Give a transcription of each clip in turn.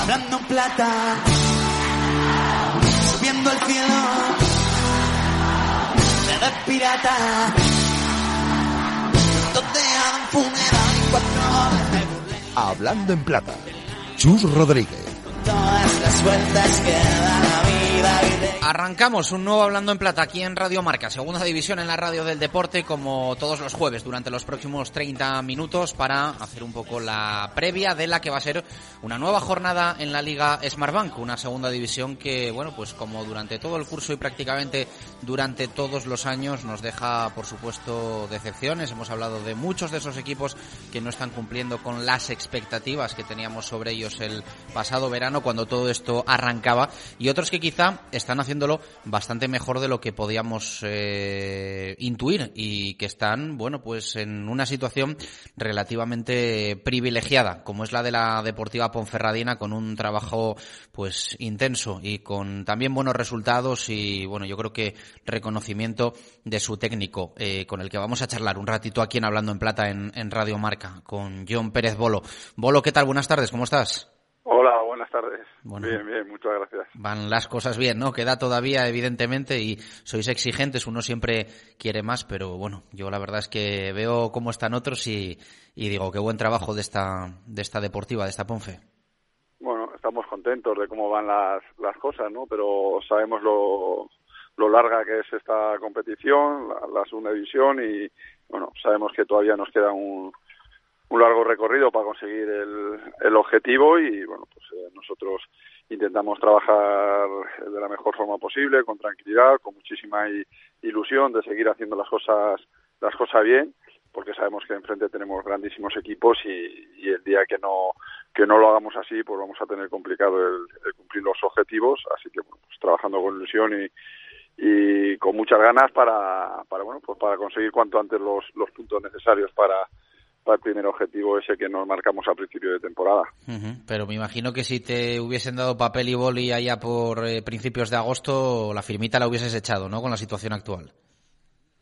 Hablando en plata, subiendo el cielo, de pirata, donde hagan funeral y cuatro horas me burlé. Hablando en plata. Chus Rodríguez. Todas las vueltas que da la vida y de Arrancamos un nuevo Hablando en Plata aquí en Radio Marca, segunda división en la radio del deporte, como todos los jueves durante los próximos 30 minutos para hacer un poco la previa de la que va a ser una nueva jornada en la Liga Smartbank, una segunda división que, bueno, pues como durante todo el curso y prácticamente durante todos los años nos deja, por supuesto, decepciones. Hemos hablado de muchos de esos equipos que no están cumpliendo con las expectativas que teníamos sobre ellos el pasado verano cuando todo esto arrancaba y otros que quizá están bastante mejor de lo que podíamos eh, intuir y que están, bueno, pues en una situación relativamente privilegiada, como es la de la Deportiva Ponferradina, con un trabajo pues intenso y con también buenos resultados y bueno, yo creo que reconocimiento de su técnico, eh, con el que vamos a charlar un ratito aquí en Hablando en Plata en, en Radio Marca, con John Pérez Bolo. Bolo, ¿qué tal? Buenas tardes, ¿cómo estás? Hola, buenas tardes. Bueno. Bien, bien, muchas gracias. van las cosas bien, ¿no? Queda todavía, evidentemente, y sois exigentes, uno siempre quiere más, pero bueno, yo la verdad es que veo cómo están otros y, y digo, qué buen trabajo de esta, de esta deportiva, de esta Ponfe. Bueno, estamos contentos de cómo van las, las cosas, ¿no? Pero sabemos lo, lo larga que es esta competición, la, la segunda división, y bueno, sabemos que todavía nos queda un, un largo recorrido para conseguir el, el objetivo y bueno, pues eh, nosotros intentamos trabajar de la mejor forma posible, con tranquilidad, con muchísima ilusión de seguir haciendo las cosas las cosas bien, porque sabemos que enfrente tenemos grandísimos equipos y, y el día que no que no lo hagamos así, pues vamos a tener complicado el, el cumplir los objetivos, así que bueno, pues trabajando con ilusión y y con muchas ganas para, para bueno pues para conseguir cuanto antes los, los puntos necesarios para, para el primer objetivo ese que nos marcamos a principio de temporada. Ujú, Pero me imagino que si te hubiesen dado papel y boli allá por eh, principios de agosto, la firmita la hubieses echado, ¿no? Con la situación actual.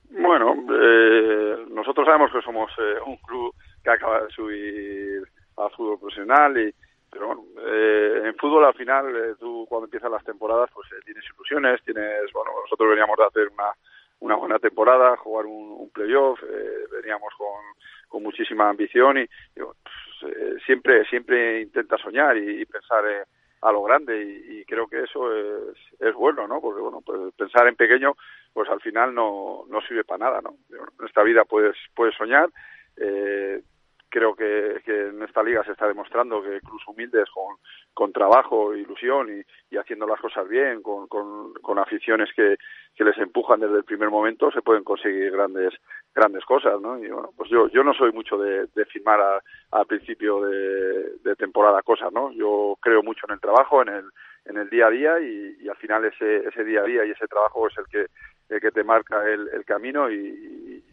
Bueno, eh, nosotros sabemos que somos eh, un club que acaba de subir al fútbol profesional y pero bueno, eh, en fútbol al final tú cuando empiezan las temporadas pues tienes ilusiones, tienes bueno nosotros veníamos de hacer una una buena temporada, jugar un, un playoff, eh, veníamos con, con muchísima ambición y, pues, eh, siempre siempre intenta soñar y, y pensar eh, a lo grande y, y creo que eso es, es bueno, ¿no? Porque bueno, pues pensar en pequeño pues al final no, no sirve para nada, ¿no? En esta vida puedes puedes soñar eh, creo que, en esta liga se está demostrando que clubes humildes con, con trabajo, ilusión y, y haciendo las cosas bien, con, con, aficiones que, que les empujan desde el primer momento, se pueden conseguir grandes grandes cosas, ¿no? Y bueno, pues yo yo no soy mucho de, de firmar a- principio de, temporada cosas, ¿no? Yo creo mucho en el trabajo, en el en el día a día y, al final ese ese día a día y ese trabajo es el que el que te marca el, el camino y, y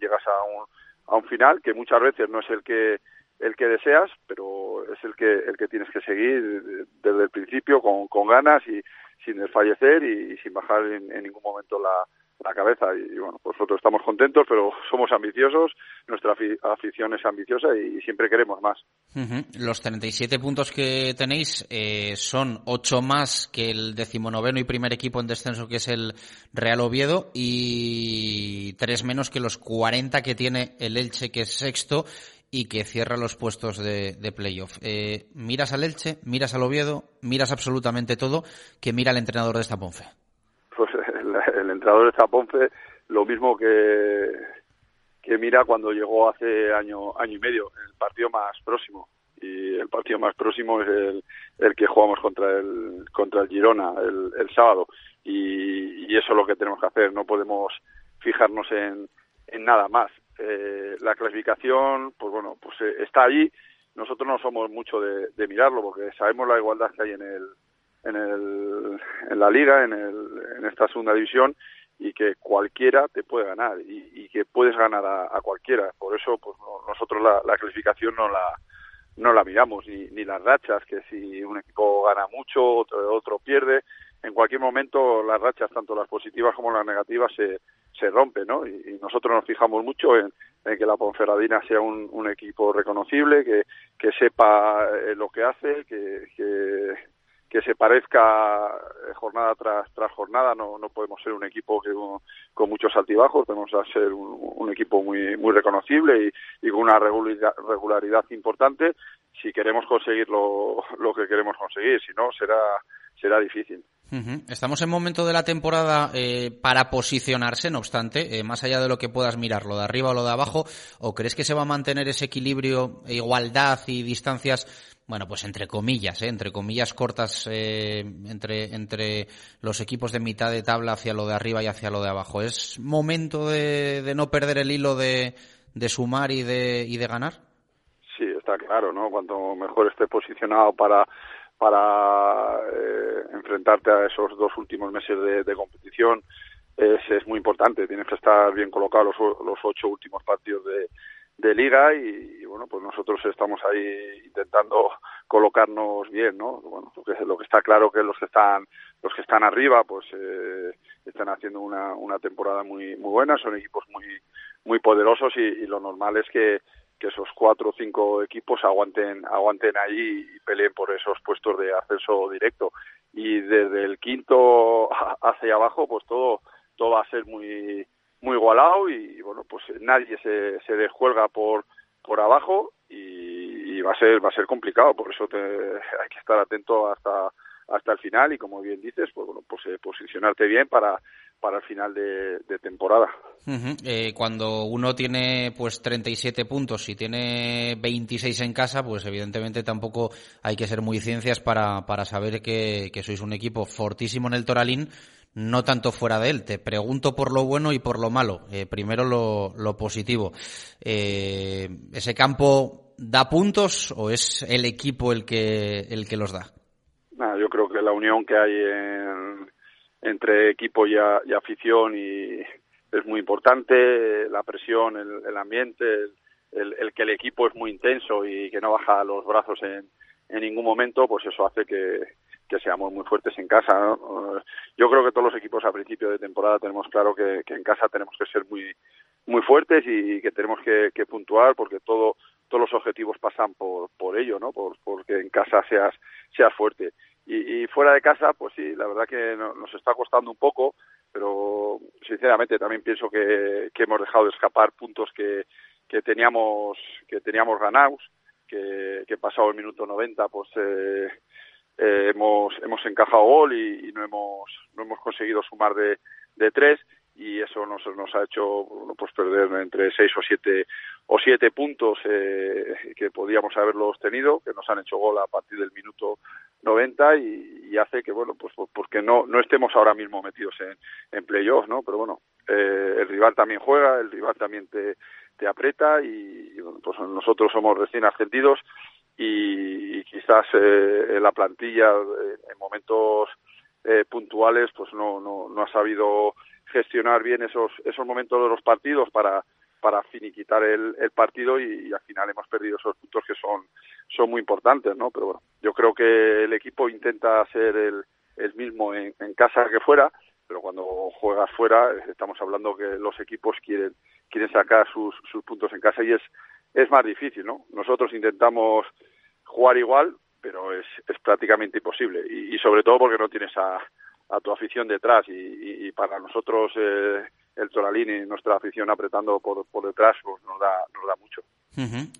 llegas a un a un final que muchas veces no es el que el que deseas, pero es el que el que tienes que seguir desde el principio con, con ganas y sin desfallecer y, sin bajar en ningún momento la, la cabeza y, bueno, nosotros estamos contentos, pero somos ambiciosos, nuestra afi- afición es ambiciosa y, siempre queremos más. Ujú. Los 37 puntos que tenéis eh, son 8 más que el decimonoveno y primer equipo en descenso que es el Real Oviedo y 3 menos que los 40 que tiene el Elche que es sexto y que cierra los puestos de, de playoff. Eh, miras al Elche, miras al Oviedo, miras absolutamente todo que mira el entrenador de esta Ponfe. Entrenador de Zaponce, lo mismo que, mira cuando llegó hace año, año y medio, el partido más próximo. Y el partido más próximo es el, que jugamos contra el, contra el Girona el, sábado. Y, y eso es lo que tenemos que hacer, no podemos fijarnos en, en nada más. Eh, la clasificación, pues bueno, pues eh, está allí. Nosotros no somos mucho de, de mirarlo porque sabemos la igualdad que hay en el, en, el, en la liga, en, el, en esta segunda división y que cualquiera te puede ganar y, y que puedes ganar a, a, cualquiera. Por eso, pues no, nosotros la, la, clasificación no la no la miramos ni, ni las rachas, que si un equipo gana mucho, otro, otro pierde. en cualquier momento las rachas, tanto las positivas como las negativas, se, se rompen, ¿no? Y, nosotros nos fijamos mucho en, que la Ponferradina sea un, un equipo reconocible, que, que sepa eh, lo que hace, que, que, que se parezca eh, jornada tras, tras jornada. No, no podemos ser un equipo que, con muchos altibajos, tenemos que ser un, equipo muy, muy reconocible y, con una regularidad, regularidad importante si queremos conseguir lo, lo que queremos conseguir. Si no, será será difícil. Estamos en momento de la temporada eh, para posicionarse, no obstante, eh, más allá de lo que puedas mirar, lo de arriba o lo de abajo, ¿o crees que se va a mantener ese equilibrio, e igualdad y distancias, bueno, pues entre comillas, eh, entre comillas cortas, entre, entre los equipos de mitad de tabla hacia lo de arriba y hacia lo de abajo? ¿Es momento de, de no perder el hilo de, de sumar y de, y de ganar? Sí, está claro, ¿no? Cuanto mejor esté posicionado para para eh, enfrentarte a esos dos últimos meses de, competición es, es, muy importante. Tienes que estar bien colocado los, los ocho últimos partidos de, de liga y, bueno, pues nosotros estamos ahí intentando colocarnos bien, ¿no? Bueno, lo que, lo que está claro que los que están los que están arriba, pues eh, están haciendo una, una temporada muy muy buena, son equipos muy muy poderosos y, y lo normal es que que esos cuatro o cinco equipos aguanten aguanten ahí y peleen por esos puestos de ascenso directo y desde el quinto hacia abajo pues todo todo va a ser muy muy igualado y, bueno pues nadie se, se desjuelga por por abajo y, va a ser va a ser complicado por eso te, hay que estar atento hasta hasta el final y como bien dices pues bueno pues eh, posicionarte bien para para el final de, temporada. eh, cuando uno tiene pues 37 puntos y tiene 26 en casa, pues evidentemente tampoco hay que ser muy ciencias para, para saber que, que sois un equipo fortísimo en el Toralín, no tanto fuera de él. Te pregunto por lo bueno y por lo malo. Eh, primero lo, lo positivo. Eh, ¿Ese campo da puntos o es el equipo el que, el que los da? yo creo que la unión que hay en, entre equipo y, afición y es muy importante la presión, el, ambiente, el, el, que el equipo es muy intenso y que no baja los brazos en, en ningún momento, pues eso hace que, que seamos muy fuertes en casa. Yo creo que todos los equipos a principio de temporada tenemos claro que, que en casa tenemos que ser muy muy fuertes y que tenemos que, que puntuar porque todo todos los objetivos pasan por por ello, ¿no? Por porque en casa seas seas fuerte y, fuera de casa, pues sí, la verdad que nos está costando un poco, pero sinceramente también pienso que, que hemos dejado de escapar puntos que, que teníamos que teníamos ganados, que, que pasado el minuto 90, pues eh, eh, hemos hemos encajado gol y, no hemos no hemos conseguido sumar de, de tres y eso nos, nos ha hecho pues perder entre seis o siete o siete puntos eh, que podíamos haberlos tenido que nos han hecho gol a partir del minuto 90 y, y hace que bueno pues porque no no estemos ahora mismo metidos en, en playoffs no pero bueno eh, el rival también juega el rival también te te aprieta y, bueno, pues nosotros somos recién ascendidos y, quizás eh, la plantilla eh, en momentos eh, puntuales pues no, no no ha sabido gestionar bien esos esos momentos de los partidos para para finiquitar el, el partido y, al final hemos perdido esos puntos que son son muy importantes no pero bueno yo creo que el equipo intenta ser el, el mismo en, en casa que fuera pero cuando juegas fuera estamos hablando que los equipos quieren quieren sacar sus, sus puntos en casa y es es más difícil no nosotros intentamos jugar igual pero es, es prácticamente imposible. Y, y sobre todo porque no tienes a a tu afición detrás. Y, y, para nosotros eh, el Toralín y nuestra afición apretando por, por detrás pues nos da nos da mucho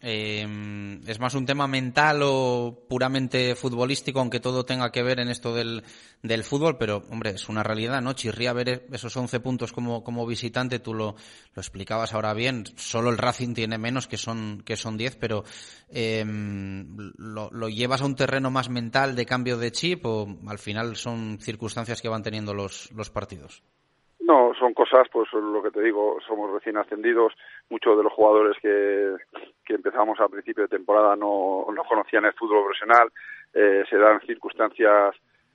eh, es más un tema mental o puramente futbolístico, aunque todo tenga que ver en esto del, del fútbol, pero hombre, es una realidad, ¿no? Chirría ver esos 11 puntos como, visitante, tú lo, explicabas ahora bien, solo el Racing tiene menos, que son, que son 10, pero eh, lo, ¿lo llevas a un terreno más mental de cambio de chip o al final son circunstancias que van teniendo los, los partidos? Son cosas, pues lo que te digo, somos recién ascendidos, muchos de los jugadores que, que empezamos a principio de temporada no, no conocían el fútbol profesional, eh, se dan circunstancias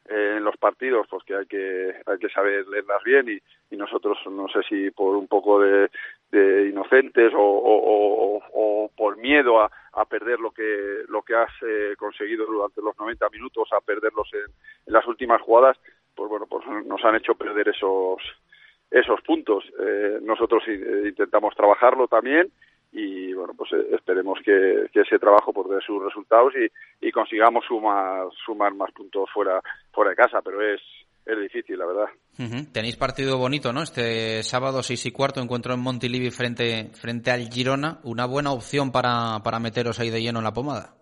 eh, en los partidos pues que hay que hay que saber leerlas bien. Y, y nosotros no sé si por un poco de, de inocentes o, o, o, o, por miedo a, a perder lo que lo que has eh, conseguido durante los 90 minutos a perderlos en, en las últimas jugadas pues bueno, pues nos han hecho perder esos esos puntos. Eh, nosotros intentamos trabajarlo también y bueno, pues esperemos que, ese trabajo pues dé sus resultados y, y consigamos sumar sumar más puntos fuera fuera de casa, pero es es difícil, la verdad. Tenéis partido bonito, ¿no? Este sábado seis y cuarto encuentro en Montilivi frente, frente al Girona. Una buena opción para, para meteros ahí de lleno en la pomada.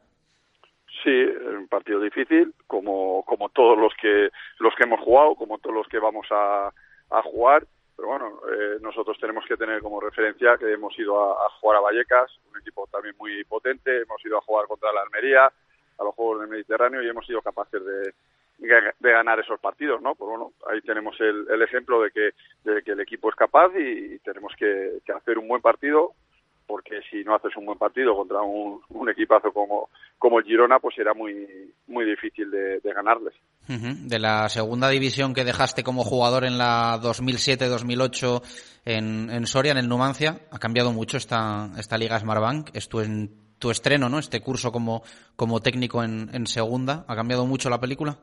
Sí, un partido difícil, como, como todos los que, los que hemos jugado, como todos los que vamos a, a jugar. Pero bueno, eh, nosotros tenemos que tener como referencia que hemos ido a, jugar a Vallecas, un equipo también muy potente, hemos ido a jugar contra la Almería, a los Juegos del Mediterráneo y hemos sido capaces de, de ganar esos partidos, ¿no? Pues bueno, ahí tenemos el, ejemplo de que, de que el equipo es capaz y, tenemos que, hacer un buen partido, porque si no haces un buen partido contra un, equipazo como, como el Girona, pues será muy, muy difícil de, ganarles. De la segunda división que dejaste como jugador en la 2007-2008 en, en Soria, en el Numancia, ha cambiado mucho esta, esta Liga Smartbank. Es tu, en, tu estreno, ¿no? Este curso como, como técnico en, en segunda. ¿Ha cambiado mucho la película?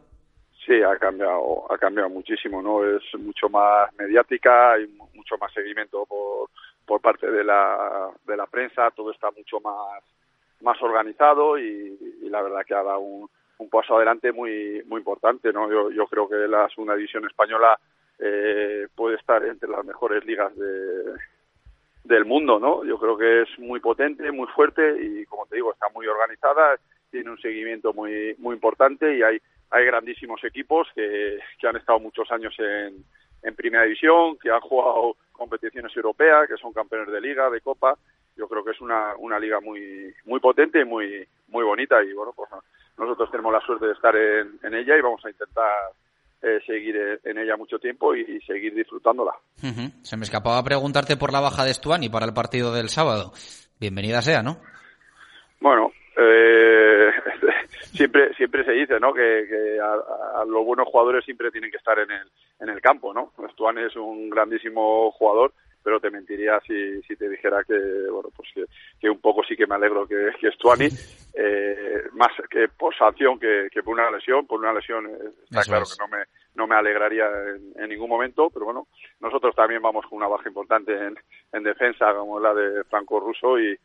Sí, ha cambiado, ha cambiado muchísimo, ¿no? Es mucho más mediática, hay mucho más seguimiento por, por parte de la, de la prensa, todo está mucho más, más organizado y, la verdad que ha dado un, un, paso adelante muy, muy importante, ¿no? Yo, yo creo que la segunda división española eh, puede estar entre las mejores ligas de, del mundo, ¿no? Yo creo que es muy potente, muy fuerte y, como te digo, está muy organizada, tiene un seguimiento muy, muy importante y hay hay grandísimos equipos que, que han estado muchos años en, en primera división, que han jugado competiciones europeas, que son campeones de liga, de copa. Yo creo que es una, una liga muy muy potente y muy muy bonita y bueno, pues nosotros tenemos la suerte de estar en, en ella y vamos a intentar eh, seguir en ella mucho tiempo y, seguir disfrutándola. Se me escapaba preguntarte por la baja de Stuani para el partido del sábado. Bienvenida sea, ¿no? Bueno, eh, siempre siempre se dice no que, a, los buenos jugadores siempre tienen que estar en el en el campo no Stuani es un grandísimo jugador pero te mentiría si, si te dijera que bueno pues que, un poco sí que me alegro que, que Stuani eh, más que por sanción que, que, por una lesión por una lesión eh, está claro que no me no me alegraría en, en, ningún momento pero bueno nosotros también vamos con una baja importante en, en defensa como la de Franco Russo y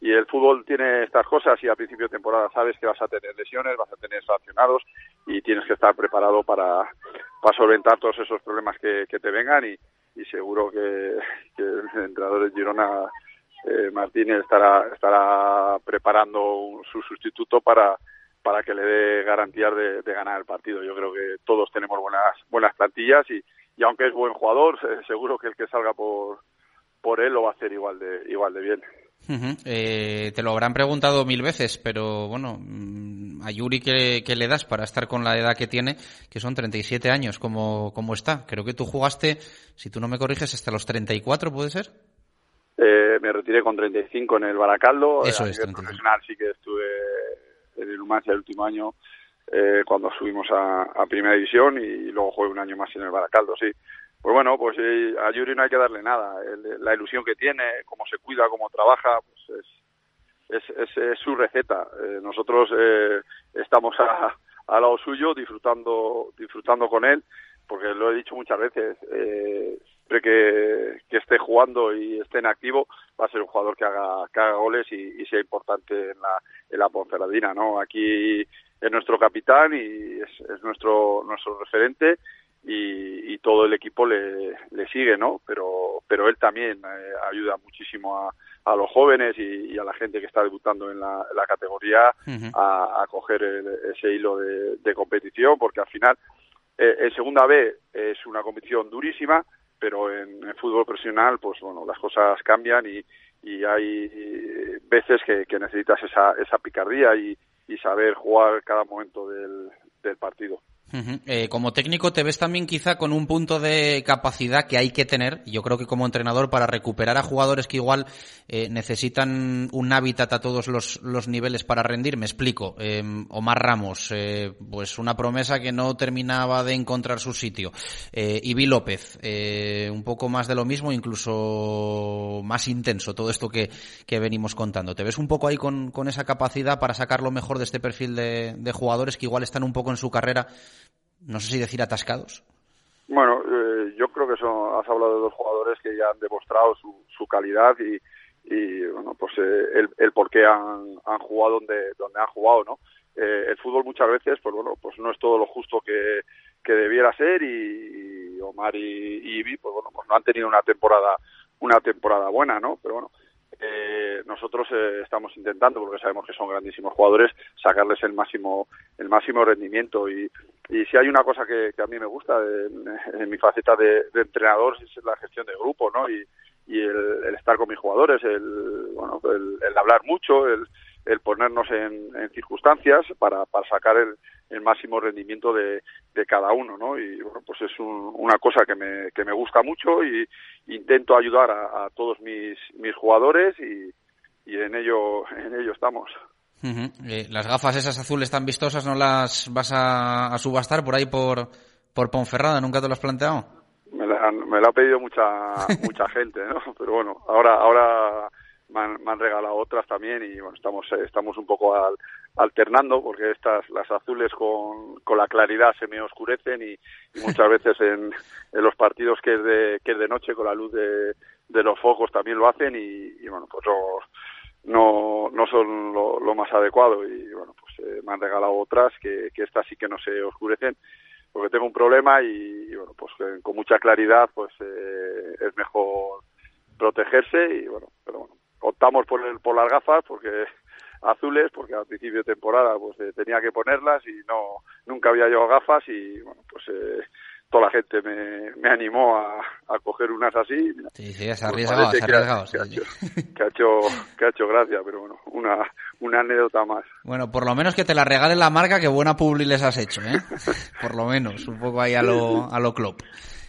y el fútbol tiene estas cosas y a principio de temporada sabes que vas a tener lesiones, vas a tener sancionados y tienes que estar preparado para, solventar todos esos problemas que, te vengan y, seguro que, el entrenador de Girona, eh, Martínez, estará, estará preparando su sustituto para, que le dé garantías de, ganar el partido. Yo creo que todos tenemos buenas, buenas plantillas y, y aunque es buen jugador, seguro que el que salga por, por él lo va a hacer igual de, igual de bien eh, te lo habrán preguntado mil veces, pero bueno, mm, a Yuri ¿qué, le das para estar con la edad que tiene, que son 37 años, como, como está. Creo que tú jugaste, si tú no me corriges, hasta los 34, ¿puede ser? Eh, me retiré con 35 en el Baracaldo. Eso a es, profesional sí que estuve en el Numancia el último año eh, cuando subimos a, a, Primera División y luego jugué un año más en el Baracaldo, sí. Pues bueno, pues eh, a Yuri no hay que darle nada. la ilusión que tiene, cómo se cuida, cómo trabaja, pues es, es, es, su receta. Eh, nosotros eh, estamos a, al lado suyo disfrutando, disfrutando con él, porque lo he dicho muchas veces, eh, siempre que, que, esté jugando y esté en activo, va a ser un jugador que haga, que haga goles y, y sea importante en la, en la Ponferradina, ¿no? Aquí es nuestro capitán y es, es nuestro, nuestro referente y, y, todo el equipo le, le, sigue, ¿no? Pero, pero él también eh, ayuda muchísimo a, a los jóvenes y, y, a la gente que está debutando en la, la categoría a, a, coger ese hilo de, de, competición, porque al final eh, en segunda B es una competición durísima, pero en, en, fútbol profesional, pues bueno, las cosas cambian y, y hay veces que, que necesitas esa, esa picardía y, y saber jugar cada momento del, del partido. Eh, como técnico te ves también quizá con un punto de capacidad que hay que tener, yo creo que como entrenador para recuperar a jugadores que igual eh, necesitan un hábitat a todos los, los, niveles para rendir, me explico. Eh, Omar Ramos, eh, pues una promesa que no terminaba de encontrar su sitio. Eh, Ibi López, eh, un poco más de lo mismo, incluso más intenso todo esto que, que venimos contando. ¿Te ves un poco ahí con, con esa capacidad para sacar lo mejor de este perfil de, de jugadores que igual están un poco en su carrera no sé si decir atascados. Bueno, eh, yo creo que son, has hablado de dos jugadores que ya han demostrado su, su calidad y, y bueno, pues eh, el, por qué han, han jugado donde, donde han jugado, ¿no? Eh, el fútbol muchas veces, pues bueno, pues no es todo lo justo que, que debiera ser y, Omar y, y Ibi, pues bueno, pues no han tenido una temporada, una temporada buena, ¿no? Pero bueno, eh, nosotros eh, estamos intentando porque sabemos que son grandísimos jugadores sacarles el máximo el máximo rendimiento y, y si hay una cosa que, que a mí me gusta en, en mi faceta de, de, entrenador es la gestión de grupo no y, el, el, estar con mis jugadores el bueno el, el hablar mucho el, el ponernos en, en circunstancias para, para sacar el, el máximo rendimiento de, de, cada uno, ¿no? Y bueno, pues es un, una cosa que me, que me gusta mucho y intento ayudar a, a todos mis, mis jugadores y, y en ello, en ello estamos. Uh -huh. eh, las gafas esas azules tan vistosas no las vas a, a subastar por ahí por, por Ponferrada, ¿nunca te lo has planteado? Me la, me la ha pedido mucha, mucha gente, ¿no? Pero bueno, ahora, ahora me han, me han, regalado otras también y bueno estamos estamos un poco al, alternando porque estas las azules con, con la claridad se me oscurecen y, y muchas veces en, en, los partidos que es de que es de noche con la luz de, de los focos también lo hacen y, y bueno pues no no, no son lo, más adecuado y bueno pues eh, me han regalado otras que, que estas sí que no se oscurecen porque tengo un problema y, y bueno pues eh, con mucha claridad pues eh, es mejor protegerse y bueno pero bueno optamos por el, por las gafas porque azules porque al principio de temporada pues eh, tenía que ponerlas y no nunca había llevado gafas y bueno pues eh, toda la gente me, me animó a, a, coger unas así sí sí es arriesgado, pues arriesgado que, ha, hecho, que, ha hecho, que ha hecho gracia pero bueno una una anécdota más bueno por lo menos que te la regale la marca que buena publi les has hecho eh por lo menos un poco ahí a lo a lo club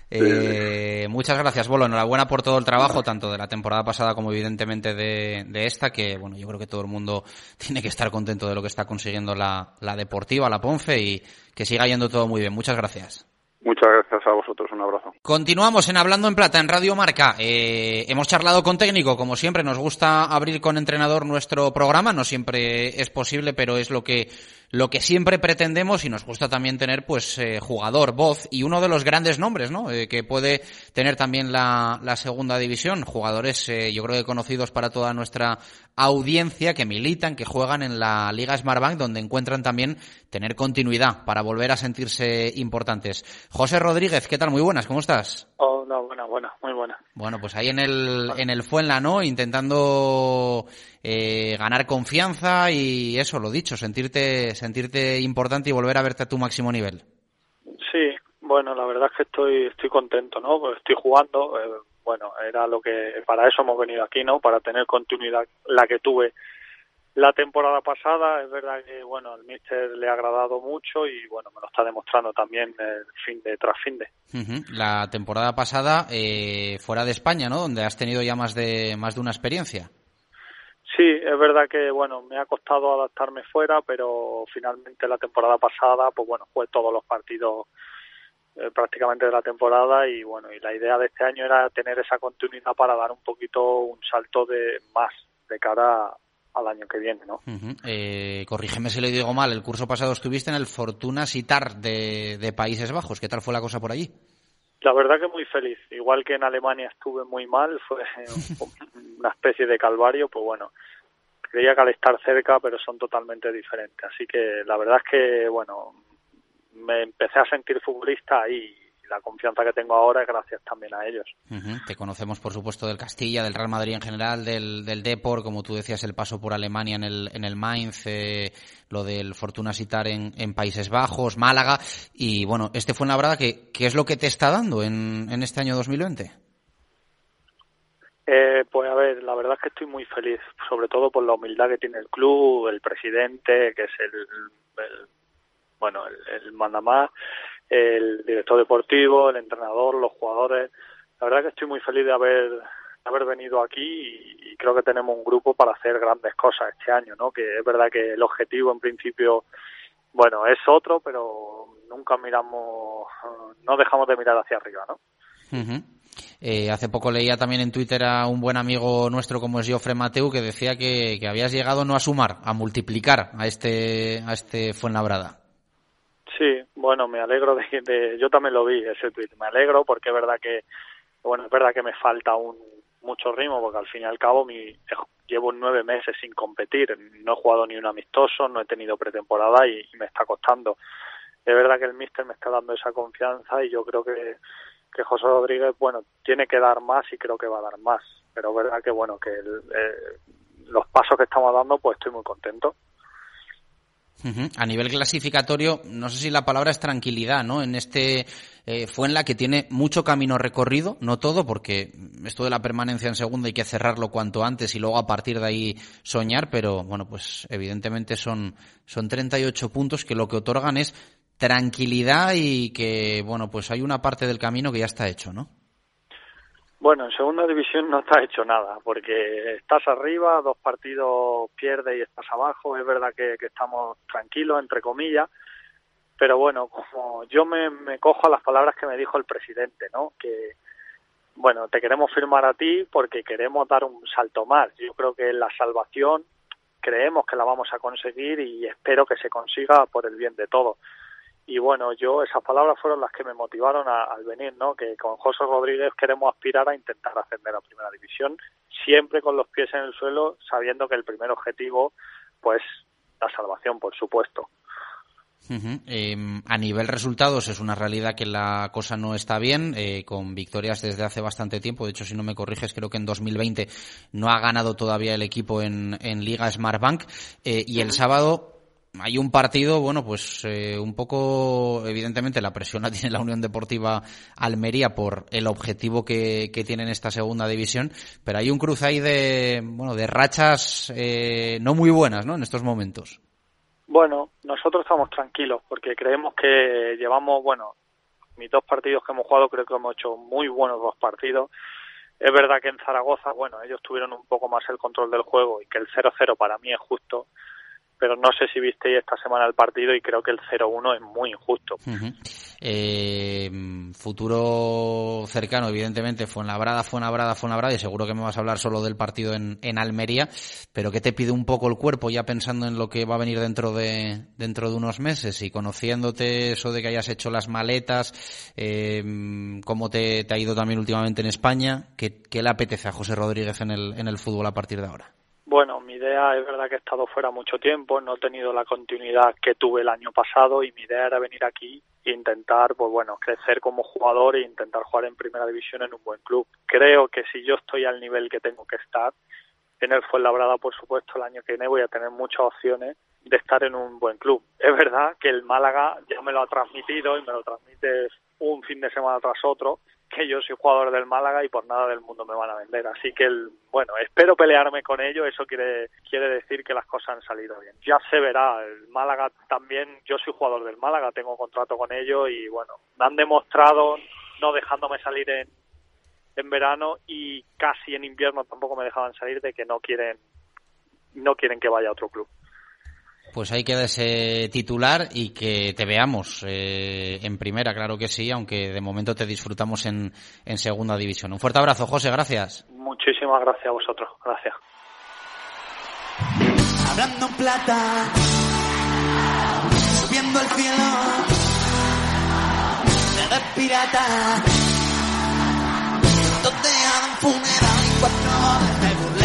eh, muchas gracias, Bolo. Enhorabuena por todo el trabajo, tanto de la temporada pasada como evidentemente de, de, esta, que bueno, yo creo que todo el mundo tiene que estar contento de lo que está consiguiendo la, la Deportiva, la Ponce, y que siga yendo todo muy bien. Muchas gracias. Muchas gracias a vosotros, un abrazo. Continuamos en Hablando en Plata, en Radio Marca. Eh, hemos charlado con técnico, como siempre, nos gusta abrir con entrenador nuestro programa, no siempre es posible, pero es lo que lo que siempre pretendemos y nos gusta también tener pues eh, jugador, voz y uno de los grandes nombres, ¿no? Eh, que puede tener también la, la segunda división, jugadores eh, yo creo que conocidos para toda nuestra audiencia que militan, que juegan en la Liga Smartbank donde encuentran también tener continuidad para volver a sentirse importantes. José Rodríguez, ¿qué tal? Muy buenas, ¿cómo estás? Oh, no, buena, buena, muy buena. Bueno, pues ahí en el, en el Fuenla, ¿no? Intentando eh, ganar confianza y eso, lo dicho, sentirte, sentirte importante y volver a verte a tu máximo nivel. Sí, bueno, la verdad es que estoy, estoy contento, ¿no? Pues estoy jugando, eh, bueno, era lo que, para eso hemos venido aquí, ¿no? Para tener continuidad, la que tuve la temporada pasada. Es verdad que, bueno, al míster le ha agradado mucho y, bueno, me lo está demostrando también el fin de tras fin de. Uh -huh. La temporada pasada, eh, fuera de España, ¿no? Donde has tenido ya más de, más de una experiencia. Sí, es verdad que bueno, me ha costado adaptarme fuera, pero finalmente la temporada pasada, pues bueno, fue todos los partidos eh, prácticamente de la temporada y bueno, y la idea de este año era tener esa continuidad para dar un poquito un salto de más de cara al año que viene, ¿no? Eh, corrígeme si lo digo mal, el curso pasado estuviste en el Fortuna Sitar de, de Países Bajos, ¿qué tal fue la cosa por allí? La verdad que muy feliz. Igual que en Alemania estuve muy mal, fue una especie de calvario, pues bueno, creía que al estar cerca, pero son totalmente diferentes. Así que la verdad es que, bueno, me empecé a sentir futbolista y la confianza que tengo ahora es gracias también a ellos. Uh -huh. Te conocemos, por supuesto, del Castilla, del Real Madrid en general, del, del Depor, como tú decías, el paso por Alemania en el, en el Mainz, eh, lo del Fortuna Sitar en, en, Países Bajos, Málaga, y bueno, este fue una brada que, ¿qué es lo que te está dando en, en este año 2020? Eh, pues a ver, la verdad es que estoy muy feliz, sobre todo por la humildad que tiene el club, el presidente, que es el, el bueno, el, el mandamás, el director deportivo, el entrenador, los jugadores. La verdad que estoy muy feliz de haber de haber venido aquí y, y, creo que tenemos un grupo para hacer grandes cosas este año, ¿no? Que es verdad que el objetivo en principio, bueno, es otro, pero nunca miramos, no dejamos de mirar hacia arriba, ¿no? Uh -huh. Eh, hace poco leía también en Twitter a un buen amigo nuestro como es Jofre Mateu que decía que, que habías llegado no a sumar, a multiplicar a este, a este Fuenlabrada. Sí, Bueno, me alegro de, de yo también lo vi ese tweet. Me alegro porque es verdad que bueno, es verdad que me falta un mucho ritmo porque al fin y al cabo mi, llevo nueve meses sin competir, no he jugado ni un amistoso, no he tenido pretemporada y, me está costando. Es verdad que el míster me está dando esa confianza y yo creo que, que José Rodríguez, bueno, tiene que dar más y creo que va a dar más. Pero es verdad que, bueno, que eh, los pasos que estamos dando, pues estoy muy contento. A nivel clasificatorio, no sé si la palabra es tranquilidad, ¿no? En este eh, fue en la que tiene mucho camino recorrido, no todo, porque esto de la permanencia en segunda hay que cerrarlo cuanto antes y luego a partir de ahí soñar, pero bueno, pues evidentemente son, son 38 puntos que lo que otorgan es tranquilidad y que, bueno, pues hay una parte del camino que ya está hecho, ¿no? Bueno, en segunda división no está hecho nada, porque estás arriba, dos partidos pierdes y estás abajo. Es verdad que, estamos tranquilos, entre comillas, pero bueno, como yo me, me cojo a las palabras que me dijo el presidente, ¿no? Que, bueno, te queremos firmar a ti porque queremos dar un salto más. Yo creo que la salvación creemos que la vamos a conseguir y espero que se consiga por el bien de todos y bueno, yo esas palabras fueron las que me motivaron al venir, ¿no? Que con José Rodríguez queremos aspirar a intentar ascender a Primera División, siempre con los pies en el suelo, sabiendo que el primer objetivo, pues, la salvación, por supuesto. Em, a nivel resultados es una realidad que la cosa no está bien, eh, con victorias desde hace bastante tiempo. De hecho, si no me corriges, creo que en 2020 no ha ganado todavía el equipo en, en Liga Smartbank. Eh, y el sábado hay un partido, bueno, pues eh, un poco, evidentemente, la presión la tiene la Unión Deportiva Almería por el objetivo que, que tiene en esta segunda división, pero hay un cruce ahí de, bueno, de rachas eh, no muy buenas, ¿no? En estos momentos. Bueno, nosotros estamos tranquilos porque creemos que llevamos, bueno, mis dos partidos que hemos jugado creo que hemos hecho muy buenos dos partidos. Es verdad que en Zaragoza, bueno, ellos tuvieron un poco más el control del juego y que el 0-0 para mí es justo pero no sé si visteis esta semana el partido y creo que el 0-1 es muy injusto. eh, futuro cercano, evidentemente, fue en la brada, fue en la brada, fue en la brada, y seguro que me vas a hablar solo del partido en, en Almería, pero ¿qué te pide un poco el cuerpo ya pensando en lo que va a venir dentro de, dentro de unos meses y conociéndote eso de que hayas hecho las maletas, eh, cómo te, te, ha ido también últimamente en España, ¿qué, qué le apetece a José Rodríguez en el, en el fútbol a partir de ahora? Bueno, mi idea es verdad que he estado fuera mucho tiempo, no he tenido la continuidad que tuve el año pasado y mi idea era venir aquí e intentar, pues bueno, crecer como jugador e intentar jugar en primera división en un buen club. Creo que si yo estoy al nivel que tengo que estar, en el Fuenlabrada, por supuesto, el año que viene voy a tener muchas opciones de estar en un buen club. Es verdad que el Málaga ya me lo ha transmitido y me lo transmite un fin de semana tras otro yo soy jugador del Málaga y por nada del mundo me van a vender. Así que, el, bueno, espero pelearme con ello. Eso quiere, quiere decir que las cosas han salido bien. Ya se verá. El Málaga también, yo soy jugador del Málaga, tengo contrato con ellos y, bueno, me han demostrado no dejándome salir en, en verano y casi en invierno tampoco me dejaban salir de que no quieren no quieren que vaya a otro club. Pues ahí queda ese titular y que te veamos eh, en primera, claro que sí, aunque de momento te disfrutamos en, en segunda división. Un fuerte abrazo, José, gracias. Muchísimas gracias a vosotros, gracias. Hablando plata, subiendo al cielo, de pirata, donde un funeral y cuatro cara.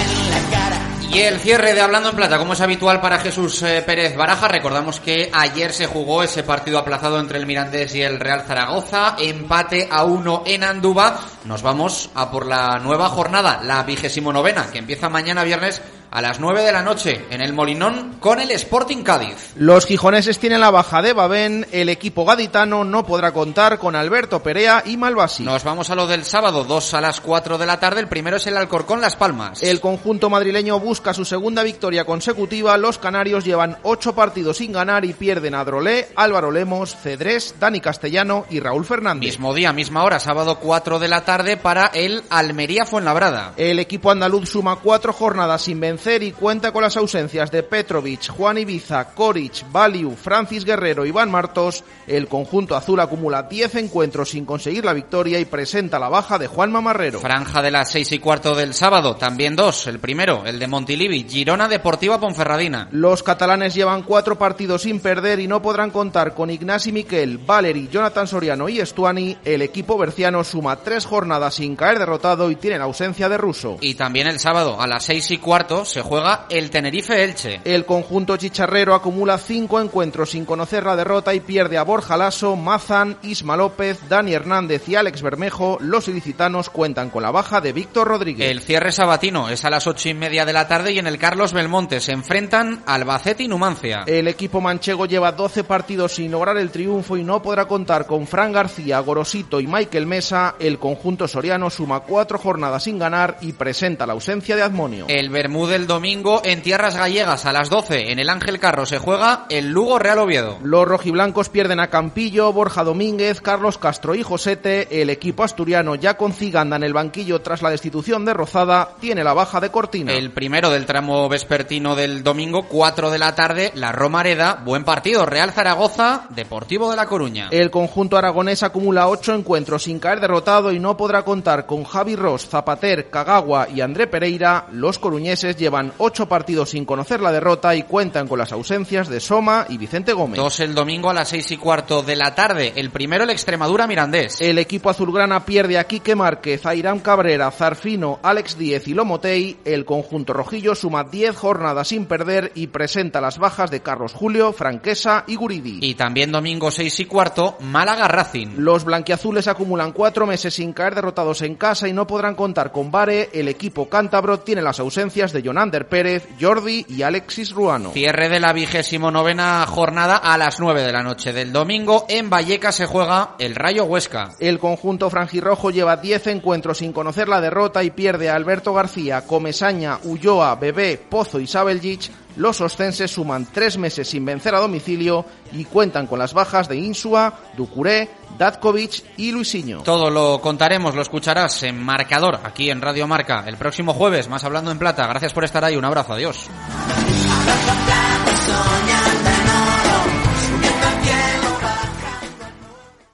Y el cierre de Hablando en Plata, como es habitual para Jesús eh, Pérez Baraja, recordamos que ayer se jugó ese partido aplazado entre el Mirandés y el Real Zaragoza, empate a uno en Andúba. Nos vamos a por la nueva jornada, la vigésimo novena, que empieza mañana viernes a las 9 de la noche en el Molinón con el Sporting Cádiz. Los gijoneses tienen la baja de Babén, el equipo gaditano no podrá contar con Alberto Perea y Malvasi. Nos vamos a lo del sábado, 2 a las 4 de la tarde, el primero es el Alcorcón Las Palmas. El conjunto madrileño busca su segunda victoria consecutiva, los canarios llevan 8 partidos sin ganar y pierden a Drolé, Álvaro Lemos, Cedrés, Dani Castellano y Raúl Fernández. Mismo día, misma hora, sábado 4 de la tarde para el Almería Fuenlabrada. El equipo andaluz suma 4 jornadas sin vencer y cuenta con las ausencias de Petrovic, Juan Ibiza, Koric, Valiu, Francis Guerrero y Iván Martos, el conjunto azul acumula 10 encuentros sin conseguir la victoria y presenta la baja de Juan Mamarrero. Franja de las seis y cuarto del sábado, también dos. El primero, el de Montilivi, Girona Deportiva Ponferradina. Los catalanes llevan cuatro partidos sin perder y no podrán contar con Ignasi Miquel, Valeri, Jonathan Soriano y Estuani. El equipo berciano suma tres jornadas sin caer derrotado y tiene la ausencia de Russo. Y también el sábado, a las seis y cuarto, se juega el Tenerife Elche. El conjunto chicharrero acumula cinco encuentros sin conocer la derrota y pierde a Borja Lasso, Mazan, Isma López, Dani Hernández y Alex Bermejo. Los ilicitanos cuentan con la baja de Víctor Rodríguez. El cierre sabatino es a las ocho y media de la tarde y en el Carlos Belmonte se enfrentan Albacete y Numancia. El equipo manchego lleva 12 partidos sin lograr el triunfo y no podrá contar con Fran García, Gorosito y Michael Mesa. El conjunto soriano suma cuatro jornadas sin ganar y presenta la ausencia de Admonio. El Bermú del domingo en tierras gallegas a las 12 en el Ángel Carro se juega el Lugo Real Oviedo. Los rojiblancos pierden a Campillo, Borja Domínguez, Carlos Castro y Josete. El equipo asturiano ya con Ciganda en el banquillo tras la destitución de Rozada tiene la baja de Cortina. El primero del tramo vespertino del domingo, 4 de la tarde, la Romareda, buen partido, Real Zaragoza, Deportivo de La Coruña. El conjunto aragonés acumula ocho encuentros sin caer derrotado y no podrá contar con Javi Ross, Zapater, Cagagua y André Pereira. Los coruñeses llevan ocho partidos sin conocer la derrota y cuentan con las ausencias de Soma y Vicente Gómez. Dos el domingo a las seis y cuarto de la tarde, el primero el Extremadura Mirandés. El equipo azulgrana pierde a Quique Márquez, a Irán Cabrera, Zarfino, Alex Díez y Lomotey. El conjunto rojillo suma 10 jornadas sin perder y presenta las bajas de Carlos Julio, Franquesa y Guridi. Y también domingo 6 y cuarto, Málaga Racing. Los blanquiazules acumulan cuatro meses sin caer derrotados en casa y no podrán contar con Bare. El equipo cántabro tiene las ausencias de Jonander Pérez, Jordi y Alexis Ruano. Cierre de la vigésimo novena jornada a las 9 de la noche del domingo. En Valleca se juega el Rayo Huesca. El conjunto franjirrojo lleva 10 encuentros sin conocer la derrota y pierde a Alberto García, Comesaña, Ulloa, Bebé, Pozo y Sabeljic. Los oscenses suman tres meses sin vencer a domicilio y cuentan con las bajas de Insua, Ducuré, Datkovic y Luisinho. Todo lo contaremos, lo escucharás en Marcador, aquí en Radio Marca, el próximo jueves, más hablando en plata. Gracias por estar ahí, un abrazo, adiós.